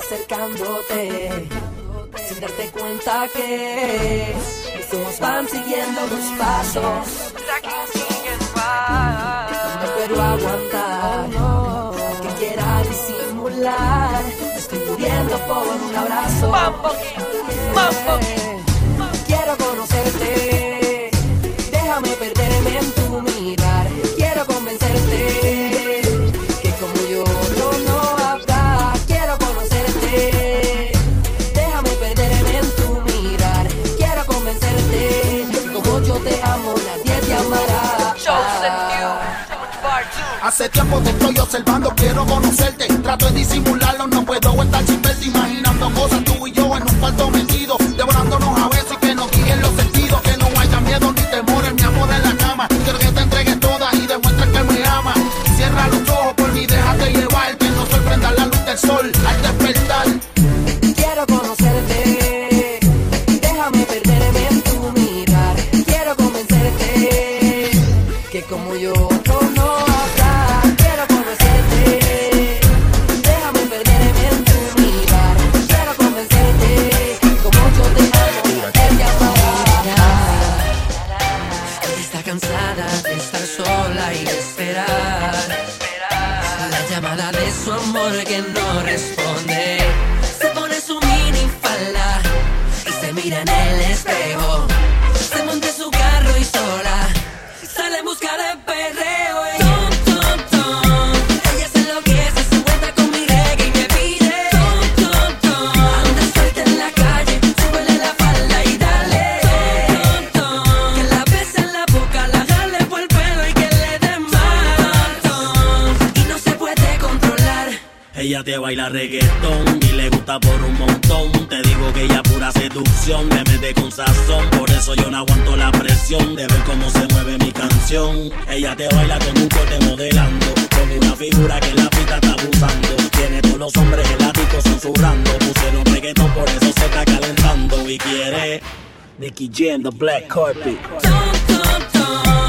acercándote sin darte cuenta que estos van siguiendo los pasos. No espero aguantar, que quiera disimular. Estoy muriendo por un abrazo. Hace tiempo te estoy observando, quiero conocerte. Trato de disimularlo, no puedo estar sin. Imaginando cosas tú y yo en un cuarto metido. baila reggaetón y le gusta por un montón. Te digo que ella pura seducción, me mete con sazón. Por eso yo no aguanto la presión de ver cómo se mueve mi canción. Ella te baila con un corte modelando, con una figura que la pita está abusando. Tiene todos los hombres eláticos susurrando. Pusieron reggaetón, por eso se está calentando. Y quiere Nicky Jam, the black carpet. Don't, don't, don't.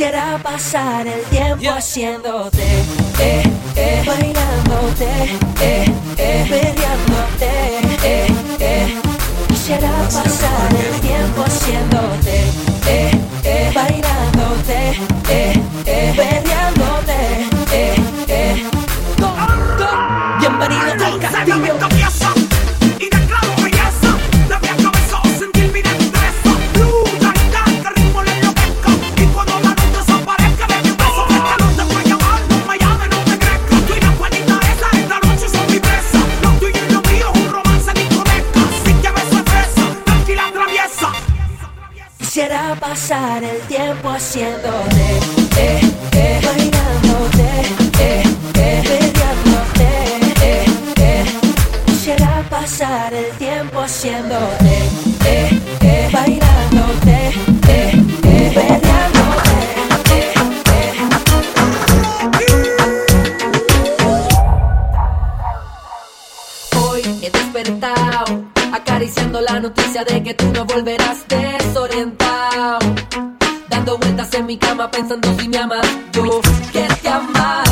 Quisiera pasar el tiempo yeah. haciéndote, eh, eh, bailándote, eh, eh, peleándote, eh, eh. Quisiera pasar el tiempo haciéndote, eh, eh, bailándote, eh, eh, pasar el tiempo haciéndote, eh, eh, bailándote, eh, eh, peleándote, eh, eh. Quisiera pasar el tiempo haciéndote, eh, eh, bailándote, eh, eh, peleándote. Eh, eh. Hoy he despertado acariciando la noticia de que tú no volverás desorientado en mi cama pensando si me amas. Yo que te amar.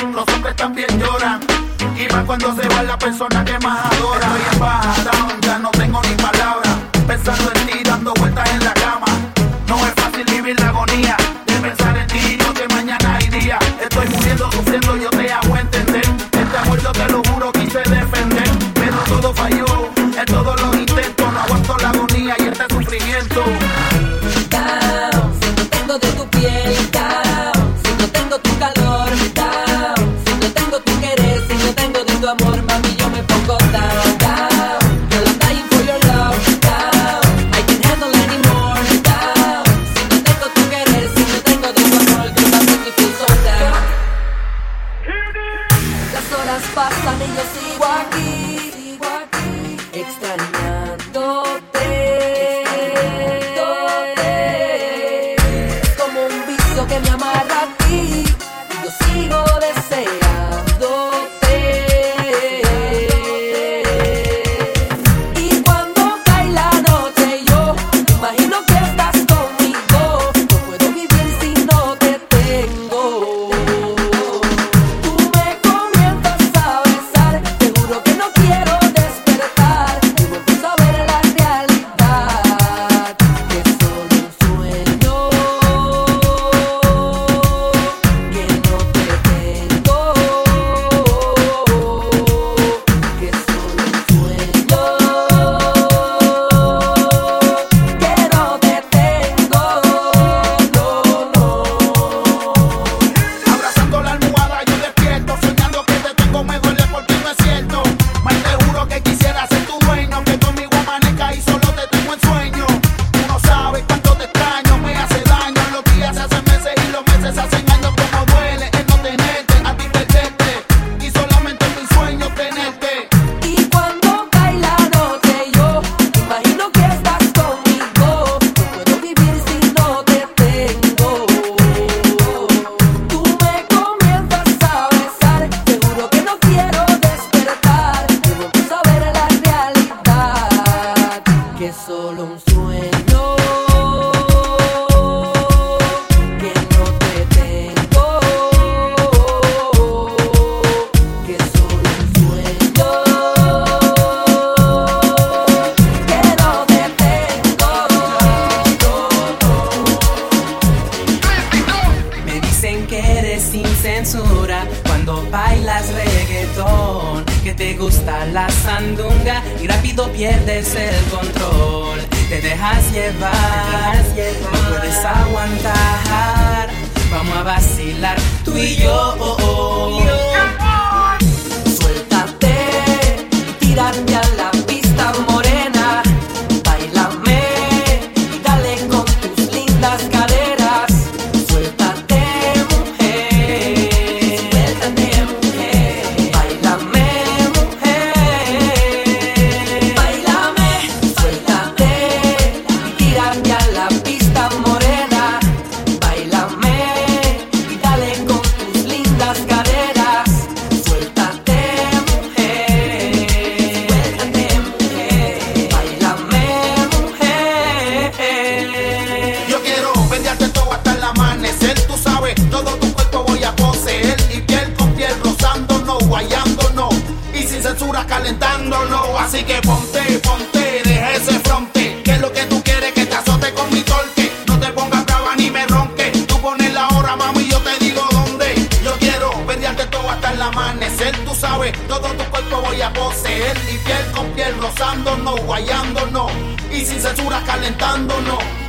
los hombres también lloran. Y más cuando se va la persona que más adora. Estoy en baja, down, ya no tengo ni palabras. Pensando en ti, dando vueltas en go down. censura cuando bailas reggaetón. Que te gusta la sandunga y rápido pierdes el control. Te dejas llevar, te no puedes aguantar. Vamos a vacilar tú y yo. Oh, oh. Suéltate. Así que ponte, ponte, deja ese fronte. Que es lo que tú quieres que te azote con mi torque. No te pongas brava ni me ronque. Tú pones la hora, mami, yo te digo dónde. Yo quiero perdiarte todo hasta el amanecer. Tú sabes, todo tu cuerpo voy a poseer. Y piel con piel rozándonos, guayándonos. Y sin censura calentándonos.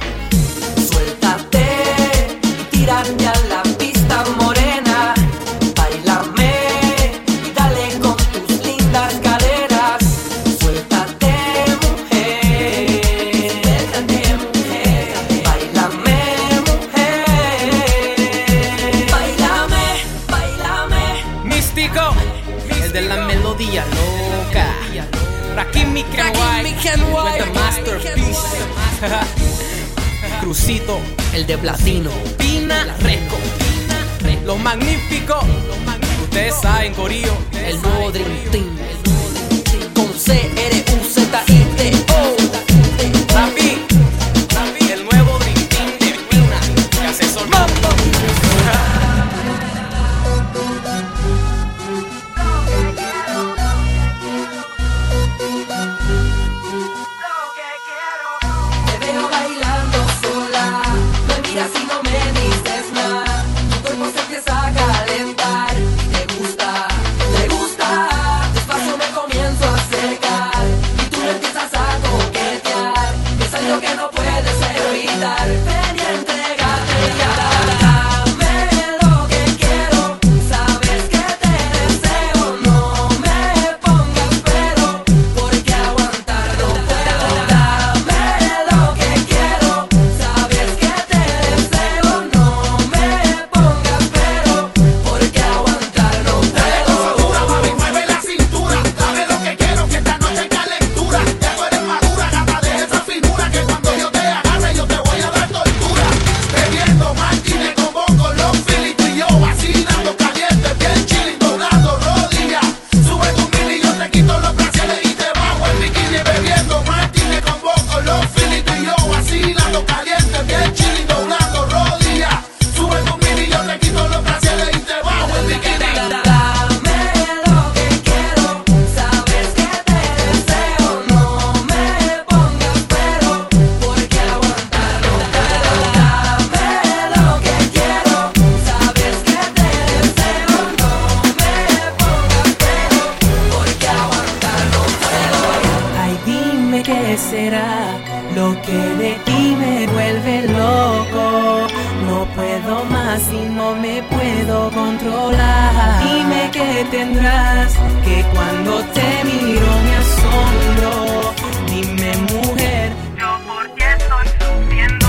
¿Qué será lo que de ti me vuelve loco? No puedo más y no me puedo controlar. Dime qué tendrás que cuando te miro me asombro. Dime mujer, yo por qué estoy sufriendo.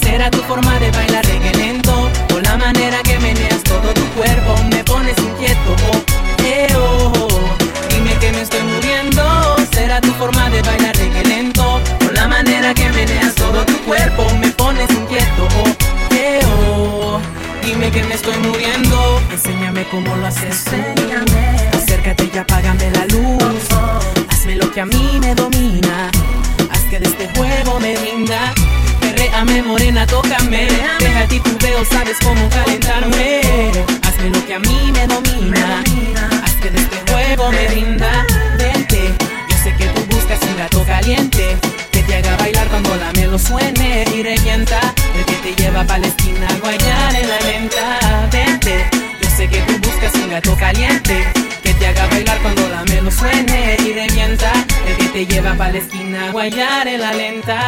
¿Será tu forma de bailar reggae lento? O la manera que meneas todo tu cuerpo me pones inquieto. Oh, Haces. Enséñame. Acércate y apágame la luz. Hazme lo que a mí me domina. Haz que de este juego me rinda. Perréame morena, tócame. Deja ti tu veo, sabes cómo calentarme. Hazme lo que a mí me domina. Haz que de este juego me rinda. Vente, yo sé que tú buscas un gato caliente. Que te haga bailar cuando la melo suene y revienta. El que te lleva pa' la esquina a guayar en la lenta. Que tú buscas un gato caliente. Que te haga bailar cuando la melo suene y revienta. El que te lleva pa' la esquina a guayar en la lenta.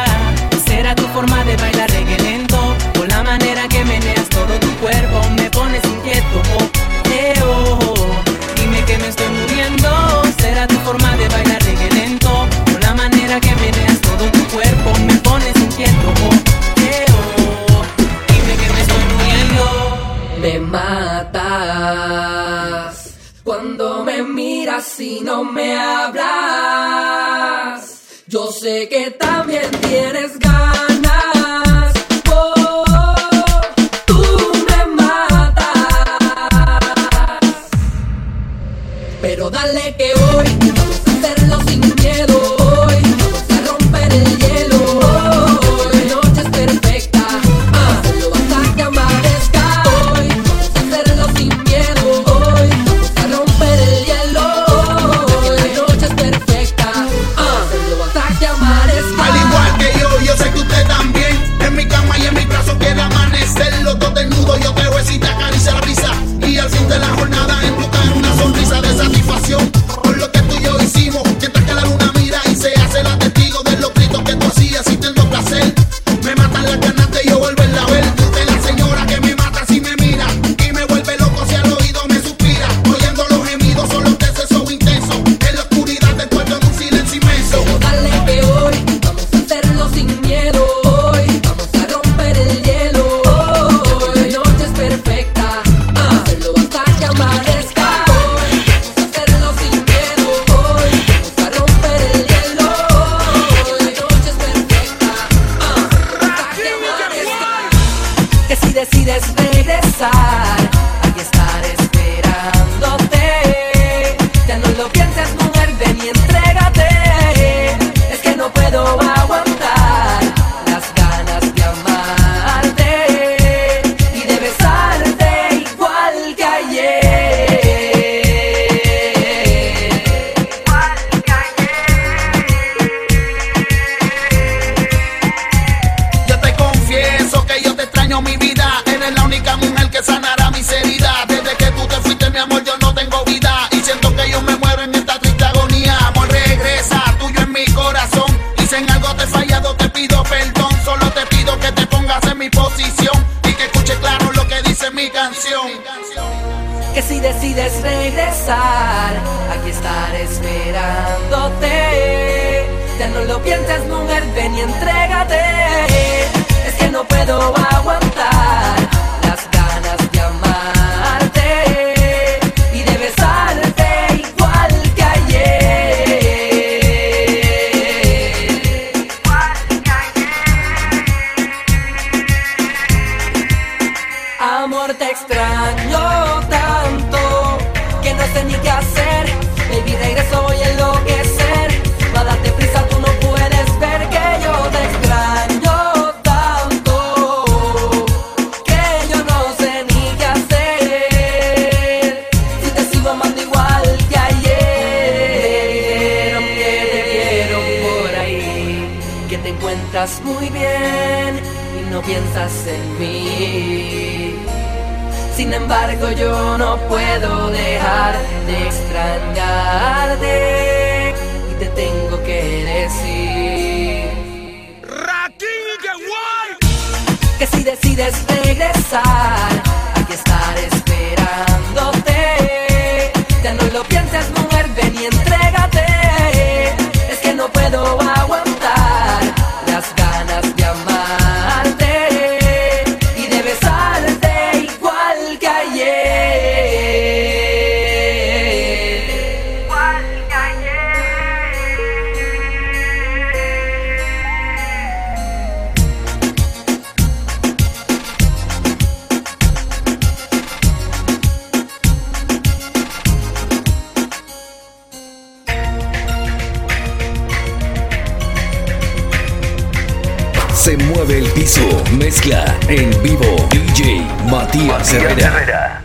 Será tu forma de bailar reggae lento. O la manera que meneas todo tu cuerpo. Me pones inquieto. Oh, eh, oh, oh. Dime que me estoy muriendo. Será tu forma de bailar reggae lento. O la manera que meneas todo tu cuerpo. Me pones inquieto. Oh, eh, oh. Dime que me estoy muriendo. Me cuando me miras y no me hablas. Yo sé que también tienes ganas. Oh, tú me matas. Pero dale que hoy Y que escuche claro lo que dice mi canción. que si decides regresar, aquí estaré esperándote. Ya no lo pienses, mujer, ven y entrégate. Amor, te extraño tanto que no sé ni qué hacer. Baby, regreso voy enloquecer. Va a darte prisa, tú no puedes ver que yo te extraño tanto que yo no sé ni qué hacer. Si te sigo amando igual que ayer. Que te vieron por ahí, que te encuentras muy bien y no piensas en mí. Sin embargo yo no puedo dejar de extrañarte y te tengo que decir. Que si decides regresar, aquí estar esperando. En vivo. DJ Matías Herrera.